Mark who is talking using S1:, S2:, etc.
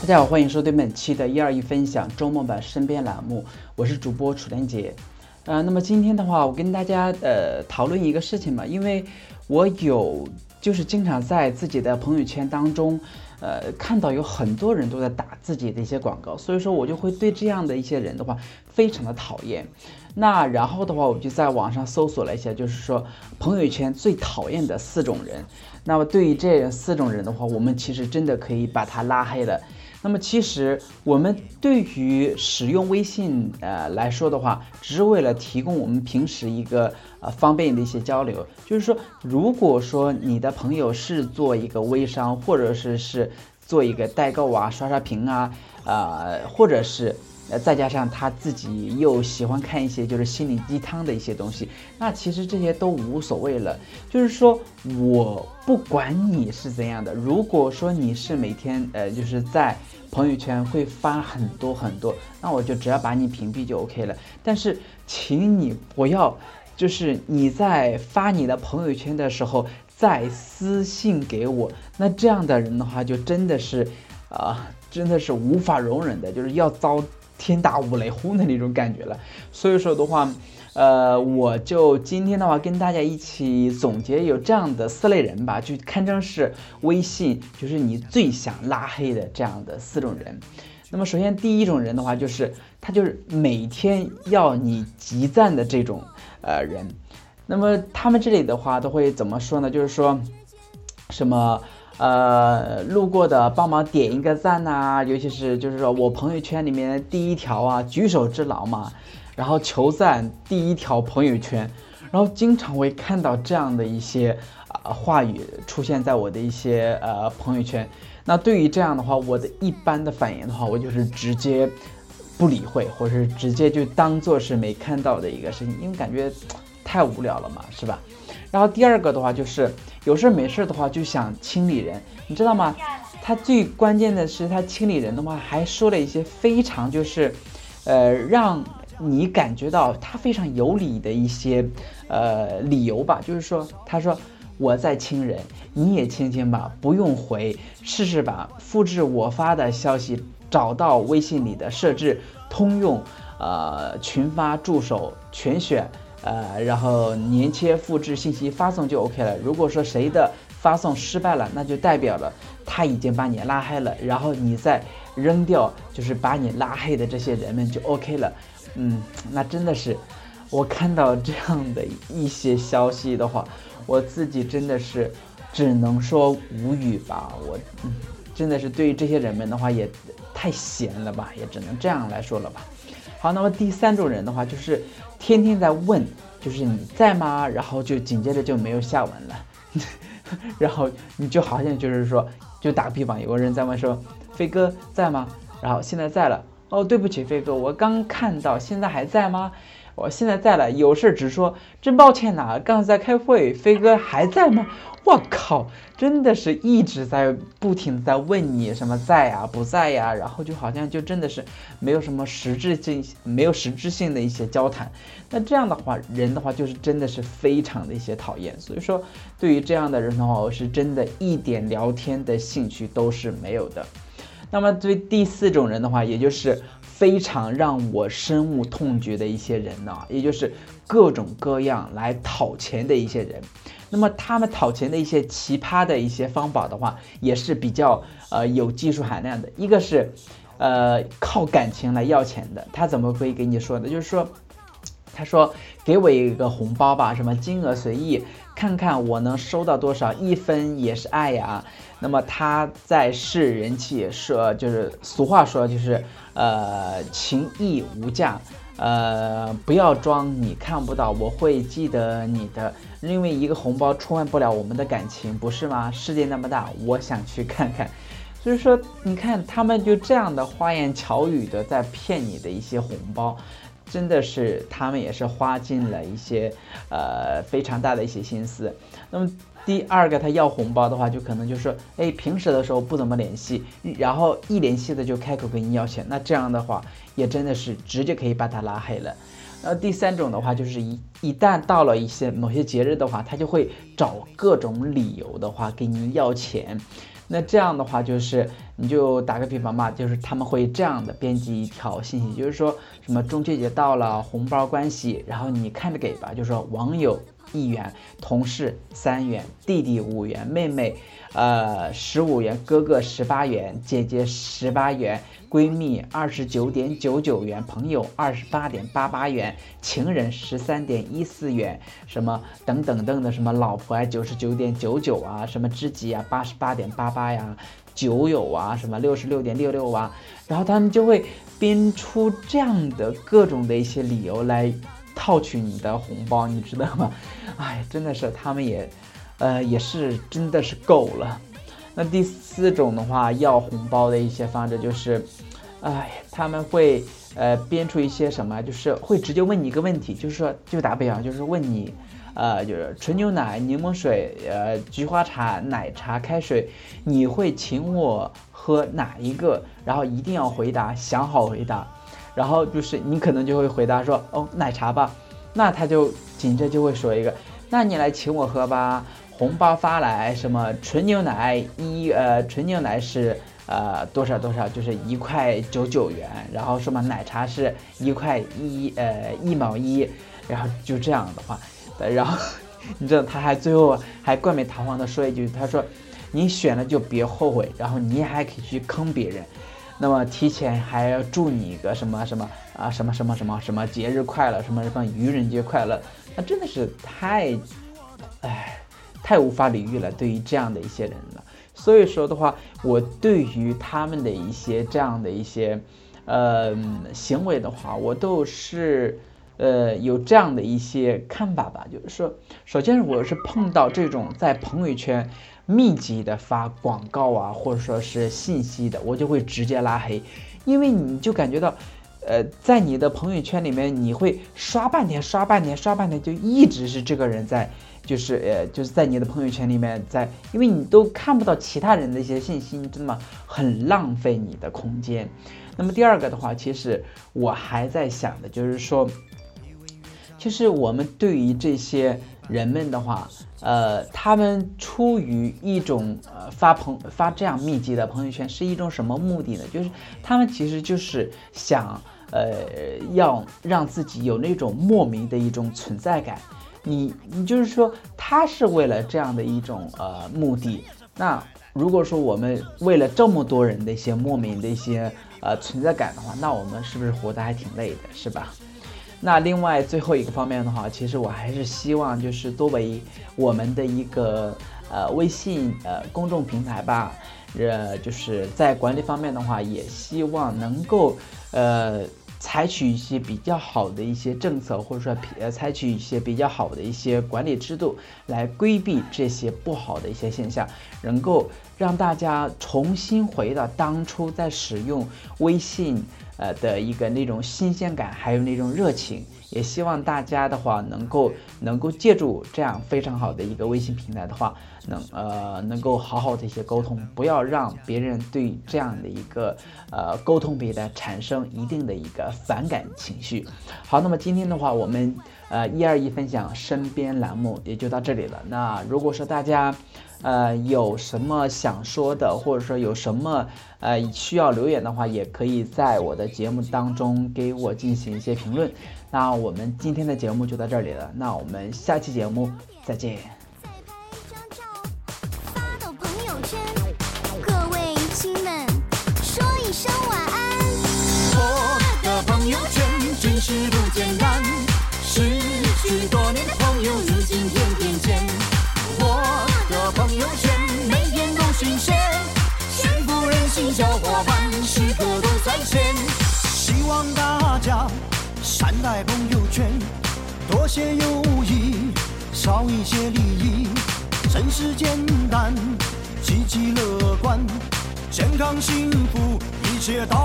S1: 大家好，欢迎收听本期的一二一分享周末版身边栏目，我是主播楚连杰。呃，那么今天的话，我跟大家呃讨论一个事情吧，因为我有就是经常在自己的朋友圈当中，呃看到有很多人都在打自己的一些广告，所以说我就会对这样的一些人的话非常的讨厌。那然后的话，我就在网上搜索了一下，就是说朋友圈最讨厌的四种人。那么对于这四种人的话，我们其实真的可以把他拉黑了。那么其实我们对于使用微信呃来说的话，只是为了提供我们平时一个呃方便的一些交流。就是说，如果说你的朋友是做一个微商，或者是是做一个代购啊、刷刷屏啊，呃，或者是。呃，再加上他自己又喜欢看一些就是心灵鸡汤的一些东西，那其实这些都无所谓了。就是说我不管你是怎样的，如果说你是每天呃就是在朋友圈会发很多很多，那我就只要把你屏蔽就 OK 了。但是请你不要，就是你在发你的朋友圈的时候再私信给我，那这样的人的话就真的是，啊，真的是无法容忍的，就是要遭。天打五雷轰的那种感觉了，所以说的话，呃，我就今天的话跟大家一起总结有这样的四类人吧，就堪称是微信就是你最想拉黑的这样的四种人。那么首先第一种人的话，就是他就是每天要你集赞的这种呃人。那么他们这里的话都会怎么说呢？就是说什么？呃，路过的帮忙点一个赞呐，尤其是就是说我朋友圈里面第一条啊，举手之劳嘛，然后求赞第一条朋友圈，然后经常会看到这样的一些啊话语出现在我的一些呃朋友圈。那对于这样的话，我的一般的反应的话，我就是直接不理会，或者是直接就当做是没看到的一个事情，因为感觉太无聊了嘛，是吧？然后第二个的话就是有事没事的话就想清理人，你知道吗？他最关键的是他清理人的话还说了一些非常就是，呃，让你感觉到他非常有理的一些呃理由吧。就是说，他说我在清人，你也清清吧，不用回，试试吧，复制我发的消息，找到微信里的设置，通用，呃，群发助手全选。呃，然后粘贴复制信息发送就 OK 了。如果说谁的发送失败了，那就代表了他已经把你拉黑了。然后你再扔掉，就是把你拉黑的这些人们就 OK 了。嗯，那真的是，我看到这样的一些消息的话，我自己真的是只能说无语吧。我，嗯，真的是对于这些人们的话也太闲了吧，也只能这样来说了吧。好，那么第三种人的话就是。天天在问，就是你在吗？然后就紧接着就没有下文了，然后你就好像就是说，就打个比方，有个人在问说，飞哥在吗？然后现在在了，哦，对不起，飞哥，我刚看到，现在还在吗？我现在在了，有事直说。真抱歉呐，刚才在开会。飞哥还在吗？我靠，真的是一直在不停的在问你什么在呀不在呀，然后就好像就真的是没有什么实质性、没有实质性的一些交谈。那这样的话，人的话就是真的是非常的一些讨厌。所以说，对于这样的人的话，我是真的一点聊天的兴趣都是没有的。那么对第四种人的话，也就是。非常让我深恶痛绝的一些人呢，也就是各种各样来讨钱的一些人。那么他们讨钱的一些奇葩的一些方法的话，也是比较呃有技术含量的。一个是，呃靠感情来要钱的，他怎么会给你说呢？就是说，他说给我一个红包吧，什么金额随意。看看我能收到多少，一分也是爱呀。那么他在试人气，说就是俗话说就是，呃，情义无价，呃，不要装你看不到，我会记得你的，因为一个红包充换不了我们的感情，不是吗？世界那么大，我想去看看。所以说，你看他们就这样的花言巧语的在骗你的一些红包。真的是，他们也是花尽了一些，呃，非常大的一些心思。那么第二个，他要红包的话，就可能就是说，哎，平时的时候不怎么联系，然后一联系的就开口跟你要钱，那这样的话，也真的是直接可以把他拉黑了。那第三种的话，就是一一旦到了一些某些节日的话，他就会找各种理由的话给你要钱。那这样的话，就是你就打个比方吧，就是他们会这样的编辑一条信息，就是说什么中秋节到了，红包关系，然后你看着给吧，就是说网友一元，同事三元，弟弟五元，妹妹呃十五元，哥哥十八元，姐姐十八元。闺蜜二十九点九九元，朋友二十八点八八元，情人十三点一四元，什么等等等的，什么老婆啊九十九点九九啊，什么知己啊八十八点八八呀，酒友啊什么六十六点六六啊，然后他们就会编出这样的各种的一些理由来套取你的红包，你知道吗？哎，真的是他们也，呃，也是真的是够了。那第四种的话，要红包的一些方式就是，哎，他们会呃编出一些什么，就是会直接问你一个问题，就是说，就打比方，就是问你，呃，就是纯牛奶、柠檬水、呃，菊花茶、奶茶、开水，你会请我喝哪一个？然后一定要回答，想好回答。然后就是你可能就会回答说，哦，奶茶吧。那他就紧着就会说一个，那你来请我喝吧。红包发来，什么纯牛奶一呃，纯牛奶是呃多少多少，就是一块九九元，然后什么奶茶是一块一呃一毛一，然后就这样的话，然后你知道他还最后还冠冕堂皇的说一句，他说你选了就别后悔，然后你还可以去坑别人，那么提前还要祝你一个什么什么啊什么什么什么什么节日快乐，什么什么愚人节快乐，那真的是太，哎。太无法理喻了，对于这样的一些人了。所以说的话，我对于他们的一些这样的一些，呃，行为的话，我都是，呃，有这样的一些看法吧。就是说，首先我是碰到这种在朋友圈密集的发广告啊，或者说是信息的，我就会直接拉黑，因为你就感觉到，呃，在你的朋友圈里面，你会刷半天，刷半天，刷半天，就一直是这个人在。就是呃，就是在你的朋友圈里面，在因为你都看不到其他人的一些信息，你知道吗？很浪费你的空间。那么第二个的话，其实我还在想的就是说，其实我们对于这些人们的话，呃，他们出于一种呃发朋发这样密集的朋友圈是一种什么目的呢？就是他们其实就是想呃要让自己有那种莫名的一种存在感。你你就是说，他是为了这样的一种呃目的。那如果说我们为了这么多人的一些莫名的一些呃存在感的话，那我们是不是活得还挺累的，是吧？那另外最后一个方面的话，其实我还是希望就是作为我们的一个呃微信呃公众平台吧，呃就是在管理方面的话，也希望能够呃。采取一些比较好的一些政策，或者说呃采取一些比较好的一些管理制度，来规避这些不好的一些现象，能够让大家重新回到当初在使用微信呃的一个那种新鲜感，还有那种热情。也希望大家的话能够能够借助这样非常好的一个微信平台的话，能呃能够好好的一些沟通，不要让别人对这样的一个呃沟通平台产生一定的一个反感情绪。好，那么今天的话，我们呃一二一分享身边栏目也就到这里了。那如果说大家呃有什么想说的，或者说有什么呃需要留言的话，也可以在我的节目当中给我进行一些评论。那我们今天的节目就到这里了，那我们下期节目再见。些利益，真实简单，积极乐观，健康幸福，一切到。